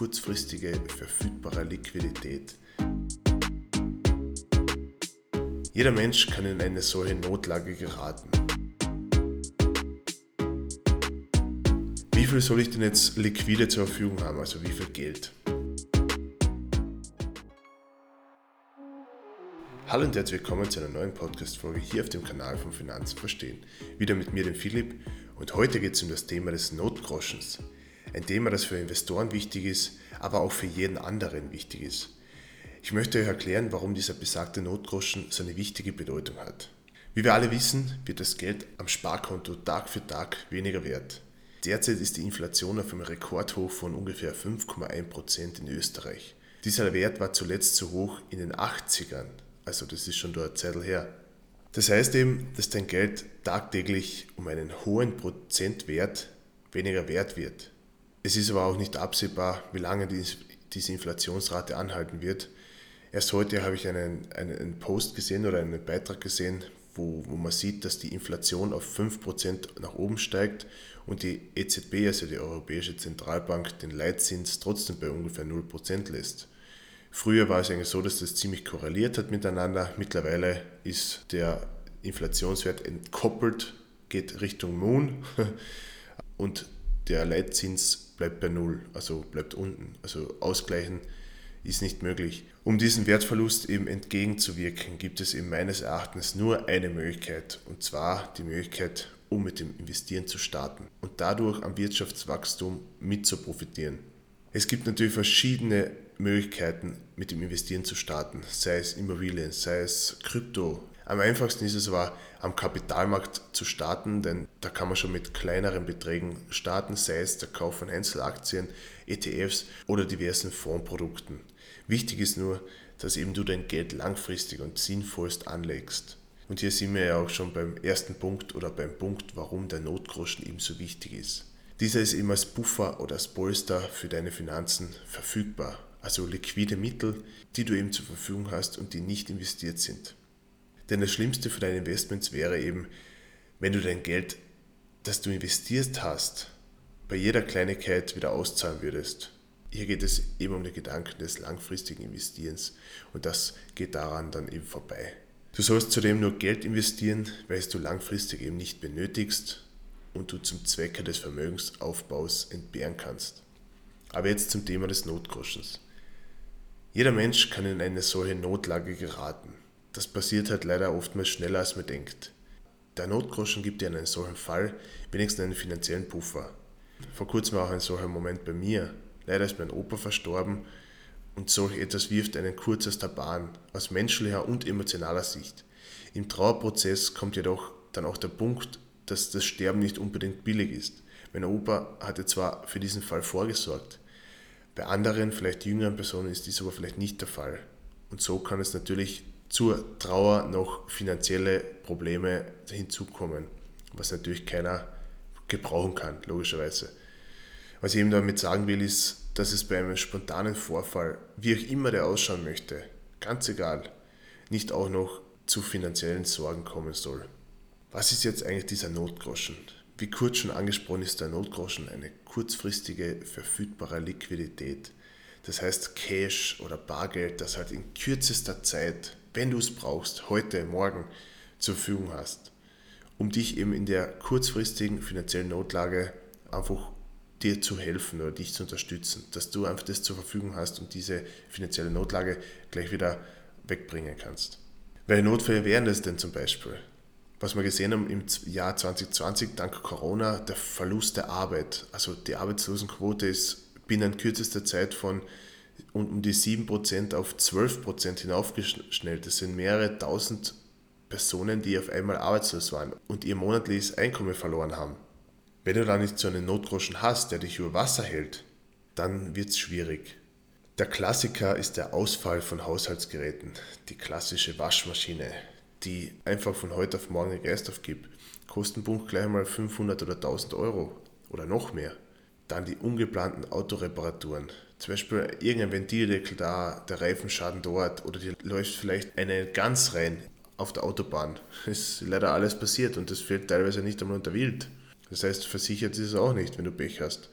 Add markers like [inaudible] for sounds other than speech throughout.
kurzfristige verfügbare Liquidität. Jeder Mensch kann in eine solche Notlage geraten. Wie viel soll ich denn jetzt liquide zur Verfügung haben, also wie viel Geld? Hallo und herzlich willkommen zu einer neuen Podcast-Folge hier auf dem Kanal von Finanzen verstehen. Wieder mit mir, dem Philipp, und heute geht es um das Thema des Notgroschens. Ein Thema, das für Investoren wichtig ist, aber auch für jeden anderen wichtig ist. Ich möchte euch erklären, warum dieser besagte Notgroschen so eine wichtige Bedeutung hat. Wie wir alle wissen, wird das Geld am Sparkonto Tag für Tag weniger wert. Derzeit ist die Inflation auf einem Rekordhoch von ungefähr 5,1% in Österreich. Dieser Wert war zuletzt so hoch in den 80ern, also das ist schon dort Zeit her. Das heißt eben, dass dein Geld tagtäglich um einen hohen Prozentwert weniger wert wird. Es ist aber auch nicht absehbar, wie lange diese Inflationsrate anhalten wird. Erst heute habe ich einen, einen Post gesehen oder einen Beitrag gesehen, wo, wo man sieht, dass die Inflation auf 5% nach oben steigt und die EZB, also die Europäische Zentralbank, den Leitzins trotzdem bei ungefähr 0% lässt. Früher war es eigentlich so, dass das ziemlich korreliert hat miteinander. Mittlerweile ist der Inflationswert entkoppelt, geht Richtung Moon [laughs] und der Leitzins bleibt bei Null, also bleibt unten. Also ausgleichen ist nicht möglich. Um diesen Wertverlust eben entgegenzuwirken, gibt es eben meines Erachtens nur eine Möglichkeit, und zwar die Möglichkeit, um mit dem Investieren zu starten und dadurch am Wirtschaftswachstum mit zu profitieren. Es gibt natürlich verschiedene Möglichkeiten, mit dem Investieren zu starten, sei es Immobilien, sei es Krypto. Am einfachsten ist es aber, am Kapitalmarkt zu starten, denn da kann man schon mit kleineren Beträgen starten, sei es der Kauf von Einzelaktien, ETFs oder diversen Fondsprodukten. Wichtig ist nur, dass eben du dein Geld langfristig und sinnvollst anlegst. Und hier sind wir ja auch schon beim ersten Punkt oder beim Punkt, warum der Notgroschen eben so wichtig ist. Dieser ist eben als Buffer oder als Polster für deine Finanzen verfügbar, also liquide Mittel, die du eben zur Verfügung hast und die nicht investiert sind. Denn das Schlimmste für deine Investments wäre eben, wenn du dein Geld, das du investiert hast, bei jeder Kleinigkeit wieder auszahlen würdest. Hier geht es eben um den Gedanken des langfristigen Investierens und das geht daran dann eben vorbei. Du sollst zudem nur Geld investieren, weil es du langfristig eben nicht benötigst und du zum Zwecke des Vermögensaufbaus entbehren kannst. Aber jetzt zum Thema des Notgroschens. Jeder Mensch kann in eine solche Notlage geraten. Das passiert halt leider oftmals schneller als man denkt. Der Notgroschen gibt dir in einem solchen Fall wenigstens einen finanziellen Puffer. Vor kurzem war auch ein solcher Moment bei mir. Leider ist mein Opa verstorben und solch etwas wirft einen kurz aus der Bahn, aus menschlicher und emotionaler Sicht. Im Trauerprozess kommt jedoch dann auch der Punkt, dass das Sterben nicht unbedingt billig ist. Mein Opa hatte zwar für diesen Fall vorgesorgt, bei anderen, vielleicht jüngeren Personen ist dies aber vielleicht nicht der Fall. Und so kann es natürlich zur Trauer noch finanzielle Probleme hinzukommen, was natürlich keiner gebrauchen kann, logischerweise. Was ich eben damit sagen will, ist, dass es bei einem spontanen Vorfall, wie auch immer der ausschauen möchte, ganz egal, nicht auch noch zu finanziellen Sorgen kommen soll. Was ist jetzt eigentlich dieser Notgroschen? Wie kurz schon angesprochen ist der Notgroschen eine kurzfristige verfügbare Liquidität. Das heißt Cash oder Bargeld, das halt in kürzester Zeit, wenn du es brauchst, heute, morgen zur Verfügung hast, um dich eben in der kurzfristigen finanziellen Notlage einfach dir zu helfen oder dich zu unterstützen, dass du einfach das zur Verfügung hast und diese finanzielle Notlage gleich wieder wegbringen kannst. Welche Notfälle wären das denn zum Beispiel? was wir gesehen haben im Jahr 2020 dank Corona, der Verlust der Arbeit. Also die Arbeitslosenquote ist binnen kürzester Zeit von um die 7% auf 12% hinaufgeschnellt. Das sind mehrere tausend Personen, die auf einmal arbeitslos waren und ihr monatliches Einkommen verloren haben. Wenn du da nicht so einen Notgroschen hast, der dich über Wasser hält, dann wird es schwierig. Der Klassiker ist der Ausfall von Haushaltsgeräten, die klassische Waschmaschine, die einfach von heute auf morgen den Geist aufgibt. Kostenpunkt gleich mal 500 oder 1000 Euro oder noch mehr. Dann die ungeplanten Autoreparaturen. Zum Beispiel irgendein Ventildeckel da, der Reifenschaden dort oder dir läuft vielleicht eine Gans rein auf der Autobahn. [laughs] Ist leider alles passiert und das fällt teilweise nicht einmal unter Wild. Das heißt, versichert ist es auch nicht, wenn du Pech hast.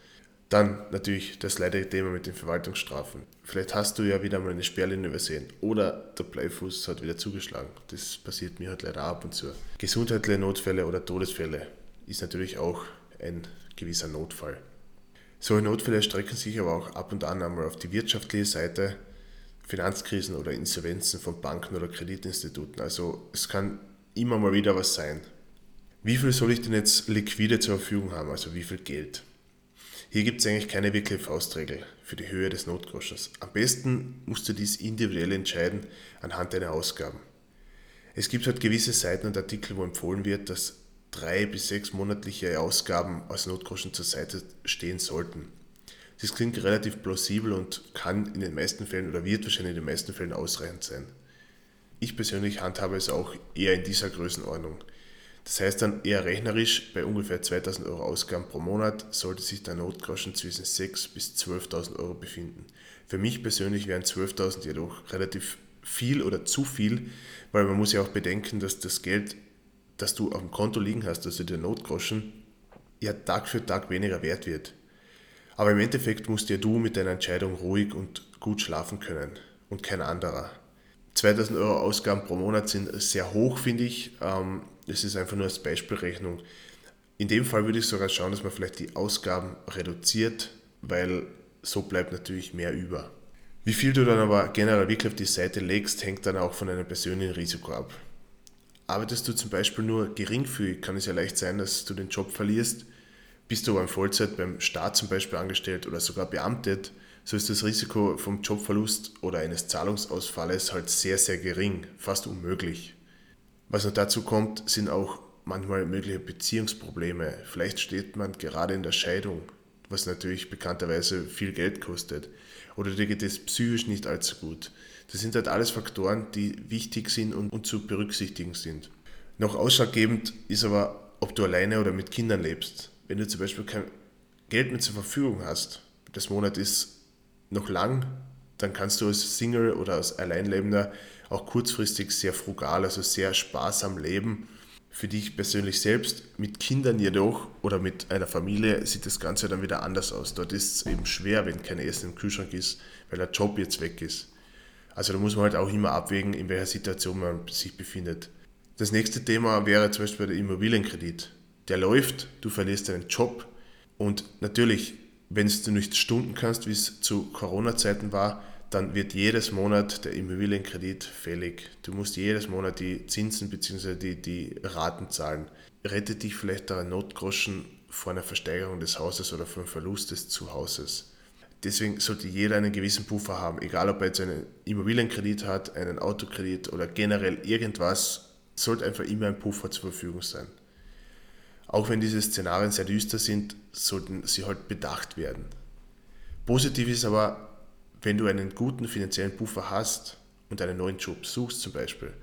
Dann natürlich das leidige Thema mit den Verwaltungsstrafen. Vielleicht hast du ja wieder mal eine Sperrlinie übersehen oder der Bleifuß hat wieder zugeschlagen. Das passiert mir halt leider ab und zu. Gesundheitliche Notfälle oder Todesfälle ist natürlich auch ein gewisser Notfall. Solche Notfälle strecken sich aber auch ab und an einmal auf die wirtschaftliche Seite, Finanzkrisen oder Insolvenzen von Banken oder Kreditinstituten. Also es kann immer mal wieder was sein. Wie viel soll ich denn jetzt liquide zur Verfügung haben, also wie viel Geld? Hier gibt es eigentlich keine wirkliche Faustregel für die Höhe des Notgroschens. Am besten musst du dies individuell entscheiden anhand deiner Ausgaben. Es gibt halt gewisse Seiten und Artikel, wo empfohlen wird, dass drei bis sechs monatliche Ausgaben als Notgroschen zur Seite stehen sollten. Das klingt relativ plausibel und kann in den meisten Fällen oder wird wahrscheinlich in den meisten Fällen ausreichend sein. Ich persönlich handhabe es auch eher in dieser Größenordnung. Das heißt dann eher rechnerisch, bei ungefähr 2000 Euro Ausgaben pro Monat sollte sich der Notgroschen zwischen 6.000 bis 12.000 Euro befinden. Für mich persönlich wären 12.000 jedoch relativ viel oder zu viel, weil man muss ja auch bedenken, dass das Geld, das du auf dem Konto liegen hast, also der Notgroschen, ja Tag für Tag weniger wert wird. Aber im Endeffekt musst ja du mit deiner Entscheidung ruhig und gut schlafen können und kein anderer. 2000 Euro Ausgaben pro Monat sind sehr hoch, finde ich. Ähm, das ist einfach nur als Beispielrechnung. In dem Fall würde ich sogar schauen, dass man vielleicht die Ausgaben reduziert, weil so bleibt natürlich mehr über. Wie viel du dann aber generell wirklich auf die Seite legst, hängt dann auch von deinem persönlichen Risiko ab. Arbeitest du zum Beispiel nur geringfügig, kann es ja leicht sein, dass du den Job verlierst. Bist du aber in Vollzeit beim Staat zum Beispiel angestellt oder sogar beamtet, so ist das Risiko vom Jobverlust oder eines Zahlungsausfalles halt sehr, sehr gering, fast unmöglich. Was noch dazu kommt, sind auch manchmal mögliche Beziehungsprobleme. Vielleicht steht man gerade in der Scheidung, was natürlich bekannterweise viel Geld kostet. Oder dir geht es psychisch nicht allzu gut. Das sind halt alles Faktoren, die wichtig sind und, und zu berücksichtigen sind. Noch ausschlaggebend ist aber, ob du alleine oder mit Kindern lebst. Wenn du zum Beispiel kein Geld mehr zur Verfügung hast, das Monat ist noch lang, dann kannst du als Single oder als Alleinlebender auch kurzfristig sehr frugal, also sehr sparsam leben. Für dich persönlich selbst, mit Kindern jedoch oder mit einer Familie sieht das Ganze dann wieder anders aus. Dort ist es eben schwer, wenn kein Essen im Kühlschrank ist, weil der Job jetzt weg ist. Also da muss man halt auch immer abwägen, in welcher Situation man sich befindet. Das nächste Thema wäre zum Beispiel der Immobilienkredit. Der läuft, du verlierst deinen Job und natürlich wenn du nicht stunden kannst, wie es zu Corona-Zeiten war, dann wird jedes Monat der Immobilienkredit fällig. Du musst jedes Monat die Zinsen bzw. Die, die Raten zahlen. Rettet dich vielleicht der Notgroschen vor einer Versteigerung des Hauses oder vor einem Verlust des Zuhauses. Deswegen sollte jeder einen gewissen Puffer haben, egal ob er jetzt einen Immobilienkredit hat, einen Autokredit oder generell irgendwas, sollte einfach immer ein Puffer zur Verfügung sein. Auch wenn diese Szenarien sehr düster sind, sollten sie halt bedacht werden. Positiv ist aber, wenn du einen guten finanziellen Puffer hast und einen neuen Job suchst zum Beispiel,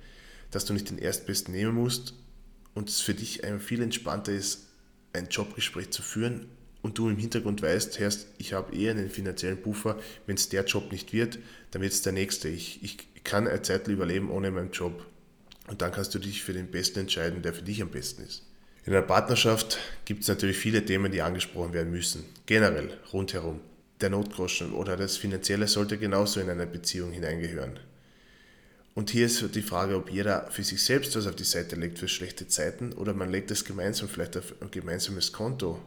dass du nicht den Erstbesten nehmen musst und es für dich einfach viel entspannter ist, ein Jobgespräch zu führen und du im Hintergrund weißt, Herrst, ich habe eher einen finanziellen Puffer, wenn es der Job nicht wird, dann wird es der nächste. Ich, ich kann eine Zeit überleben ohne meinen Job. Und dann kannst du dich für den Besten entscheiden, der für dich am besten ist. In einer Partnerschaft gibt es natürlich viele Themen, die angesprochen werden müssen. Generell, rundherum. Der Notgroschen oder das Finanzielle sollte genauso in eine Beziehung hineingehören. Und hier ist die Frage, ob jeder für sich selbst was auf die Seite legt für schlechte Zeiten oder man legt es gemeinsam vielleicht auf ein gemeinsames Konto,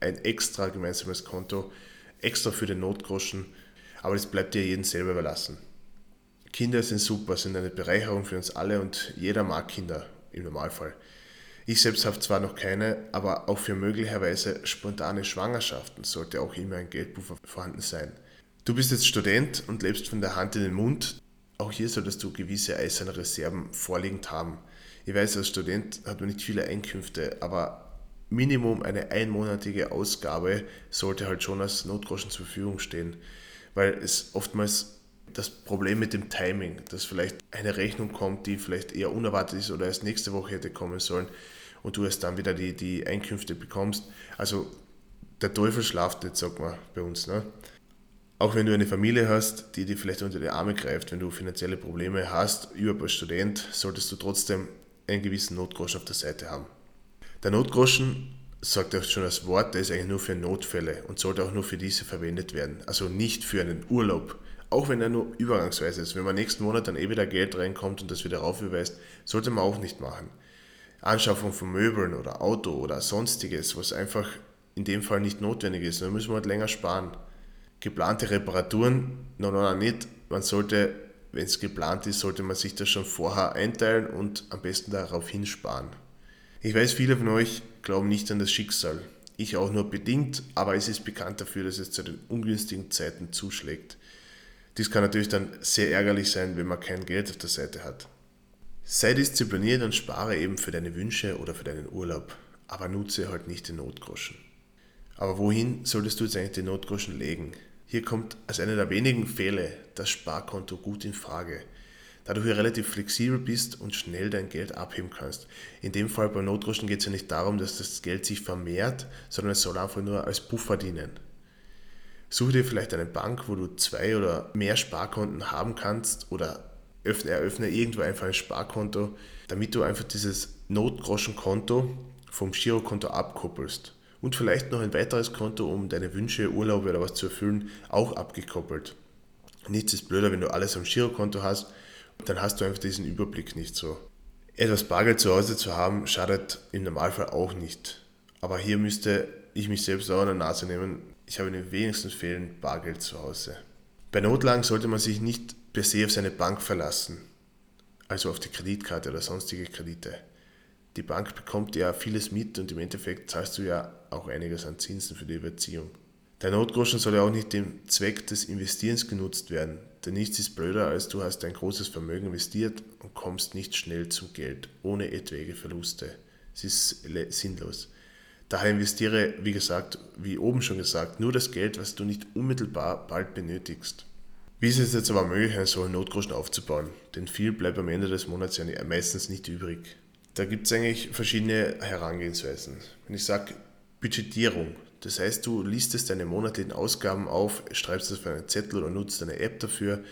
ein extra gemeinsames Konto, extra für den Notgroschen, aber das bleibt dir jeden selber überlassen. Kinder sind super, sind eine Bereicherung für uns alle und jeder mag Kinder im Normalfall. Ich selbst habe zwar noch keine, aber auch für möglicherweise spontane Schwangerschaften sollte auch immer ein Geldpuffer vorhanden sein. Du bist jetzt Student und lebst von der Hand in den Mund. Auch hier solltest du gewisse eiserne Reserven vorliegend haben. Ich weiß, als Student hat man nicht viele Einkünfte, aber Minimum eine einmonatige Ausgabe sollte halt schon als Notgroschen zur Verfügung stehen, weil es oftmals das Problem mit dem Timing, dass vielleicht eine Rechnung kommt, die vielleicht eher unerwartet ist oder erst nächste Woche hätte kommen sollen, und du erst dann wieder die, die Einkünfte bekommst. Also der Teufel schlaft nicht, sagt man bei uns. Ne? Auch wenn du eine Familie hast, die dir vielleicht unter die Arme greift, wenn du finanzielle Probleme hast, überhaupt als Student, solltest du trotzdem einen gewissen Notgroschen auf der Seite haben. Der Notgroschen sagt auch schon das Wort, der ist eigentlich nur für Notfälle und sollte auch nur für diese verwendet werden. Also nicht für einen Urlaub. Auch wenn er nur übergangsweise ist. Wenn man nächsten Monat dann eh wieder Geld reinkommt und das wieder raufüberweist, sollte man auch nicht machen. Anschaffung von Möbeln oder Auto oder sonstiges, was einfach in dem Fall nicht notwendig ist. Dann müssen wir halt länger sparen. Geplante Reparaturen, no, no, nicht. Man sollte, wenn es geplant ist, sollte man sich das schon vorher einteilen und am besten darauf hinsparen. Ich weiß, viele von euch glauben nicht an das Schicksal. Ich auch nur bedingt, aber es ist bekannt dafür, dass es zu den ungünstigen Zeiten zuschlägt. Dies kann natürlich dann sehr ärgerlich sein, wenn man kein Geld auf der Seite hat. Sei diszipliniert und spare eben für deine Wünsche oder für deinen Urlaub, aber nutze halt nicht den Notgroschen. Aber wohin solltest du jetzt eigentlich den Notgroschen legen? Hier kommt als einer der wenigen Fälle das Sparkonto gut in Frage da du hier relativ flexibel bist und schnell dein Geld abheben kannst. In dem Fall beim Notgroschen geht es ja nicht darum, dass das Geld sich vermehrt, sondern es soll einfach nur als Puffer dienen. Suche dir vielleicht eine Bank, wo du zwei oder mehr Sparkonten haben kannst oder öffne, eröffne irgendwo einfach ein Sparkonto, damit du einfach dieses Notgroschenkonto vom Girokonto abkoppelst. Und vielleicht noch ein weiteres Konto, um deine Wünsche, Urlaube oder was zu erfüllen, auch abgekoppelt. Nichts ist blöder, wenn du alles am Girokonto hast dann hast du einfach diesen Überblick nicht so. Etwas Bargeld zu Hause zu haben, schadet im Normalfall auch nicht. Aber hier müsste ich mich selbst auch an der Nase nehmen. Ich habe in den wenigsten Fällen Bargeld zu Hause. Bei Notlagen sollte man sich nicht per se auf seine Bank verlassen, also auf die Kreditkarte oder sonstige Kredite. Die Bank bekommt ja vieles mit und im Endeffekt zahlst du ja auch einiges an Zinsen für die Überziehung. Der Notgroschen soll ja auch nicht dem Zweck des Investierens genutzt werden, denn nichts ist blöder, als du hast ein großes Vermögen investiert und kommst nicht schnell zum Geld, ohne etwaige Verluste. Es ist sinnlos. Daher investiere, wie gesagt, wie oben schon gesagt, nur das Geld, was du nicht unmittelbar bald benötigst. Wie ist es jetzt aber möglich, einen solchen Notgroschen aufzubauen? Denn viel bleibt am Ende des Monats ja meistens nicht übrig. Da gibt es eigentlich verschiedene Herangehensweisen. Wenn ich sage Budgetierung, das heißt, du listest deine monatlichen Ausgaben auf, schreibst das auf einen Zettel oder nutzt eine App dafür,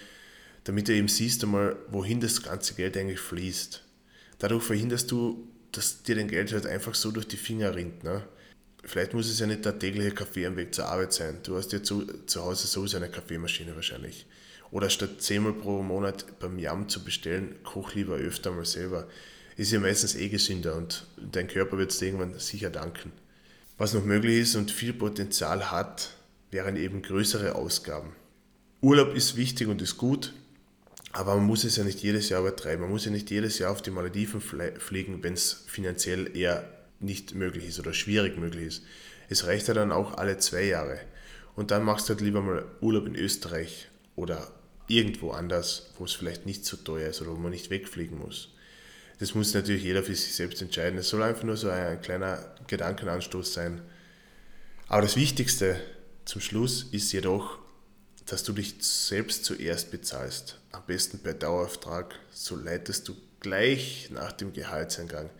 damit du eben siehst einmal, wohin das ganze Geld eigentlich fließt. Dadurch verhinderst du, dass dir dein Geld halt einfach so durch die Finger rinnt. Ne? Vielleicht muss es ja nicht der tägliche Kaffee am Weg zur Arbeit sein. Du hast ja zu, zu Hause sowieso eine Kaffeemaschine wahrscheinlich. Oder statt zehnmal pro Monat beim Yam zu bestellen, koch lieber öfter mal selber. Ist ja meistens eh gesünder und dein Körper wird es irgendwann sicher danken. Was noch möglich ist und viel Potenzial hat, wären eben größere Ausgaben. Urlaub ist wichtig und ist gut, aber man muss es ja nicht jedes Jahr übertreiben. Man muss ja nicht jedes Jahr auf die Malediven fliegen, wenn es finanziell eher nicht möglich ist oder schwierig möglich ist. Es reicht ja dann auch alle zwei Jahre. Und dann machst du halt lieber mal Urlaub in Österreich oder irgendwo anders, wo es vielleicht nicht so teuer ist oder wo man nicht wegfliegen muss. Das muss natürlich jeder für sich selbst entscheiden. Es soll einfach nur so ein kleiner Gedankenanstoß sein. Aber das Wichtigste zum Schluss ist jedoch, dass du dich selbst zuerst bezahlst. Am besten per Dauerauftrag. So leitest du gleich nach dem Gehaltseingang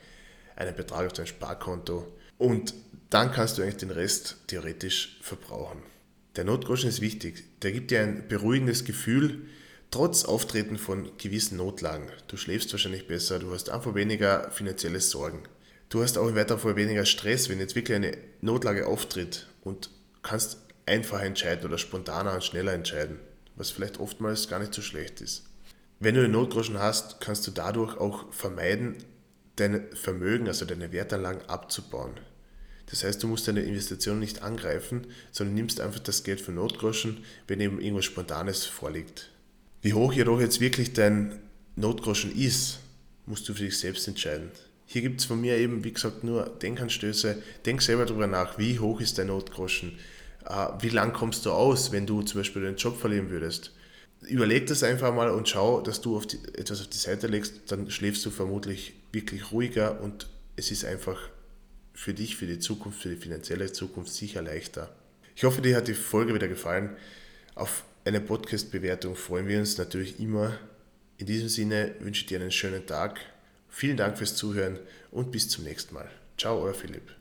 einen Betrag auf dein Sparkonto und dann kannst du eigentlich den Rest theoretisch verbrauchen. Der Notgroschen ist wichtig. Der gibt dir ein beruhigendes Gefühl, trotz Auftreten von gewissen Notlagen. Du schläfst wahrscheinlich besser, du hast einfach weniger finanzielle Sorgen. Du hast auch im weiteren Fall weniger Stress, wenn jetzt wirklich eine Notlage auftritt und kannst einfacher entscheiden oder spontaner und schneller entscheiden, was vielleicht oftmals gar nicht so schlecht ist. Wenn du den Notgroschen hast, kannst du dadurch auch vermeiden, dein Vermögen, also deine Wertanlagen abzubauen. Das heißt, du musst deine Investition nicht angreifen, sondern nimmst einfach das Geld für Notgroschen, wenn eben irgendwas Spontanes vorliegt. Wie hoch jedoch jetzt wirklich dein Notgroschen ist, musst du für dich selbst entscheiden. Hier gibt es von mir eben, wie gesagt, nur Denkanstöße. Denk selber darüber nach, wie hoch ist dein Notgroschen? Äh, wie lang kommst du aus, wenn du zum Beispiel deinen Job verlieren würdest? Überleg das einfach mal und schau, dass du auf die, etwas auf die Seite legst, dann schläfst du vermutlich wirklich ruhiger und es ist einfach für dich, für die Zukunft, für die finanzielle Zukunft sicher leichter. Ich hoffe, dir hat die Folge wieder gefallen. Auf eine Podcast-Bewertung freuen wir uns natürlich immer. In diesem Sinne wünsche ich dir einen schönen Tag. Vielen Dank fürs Zuhören und bis zum nächsten Mal. Ciao, euer Philipp.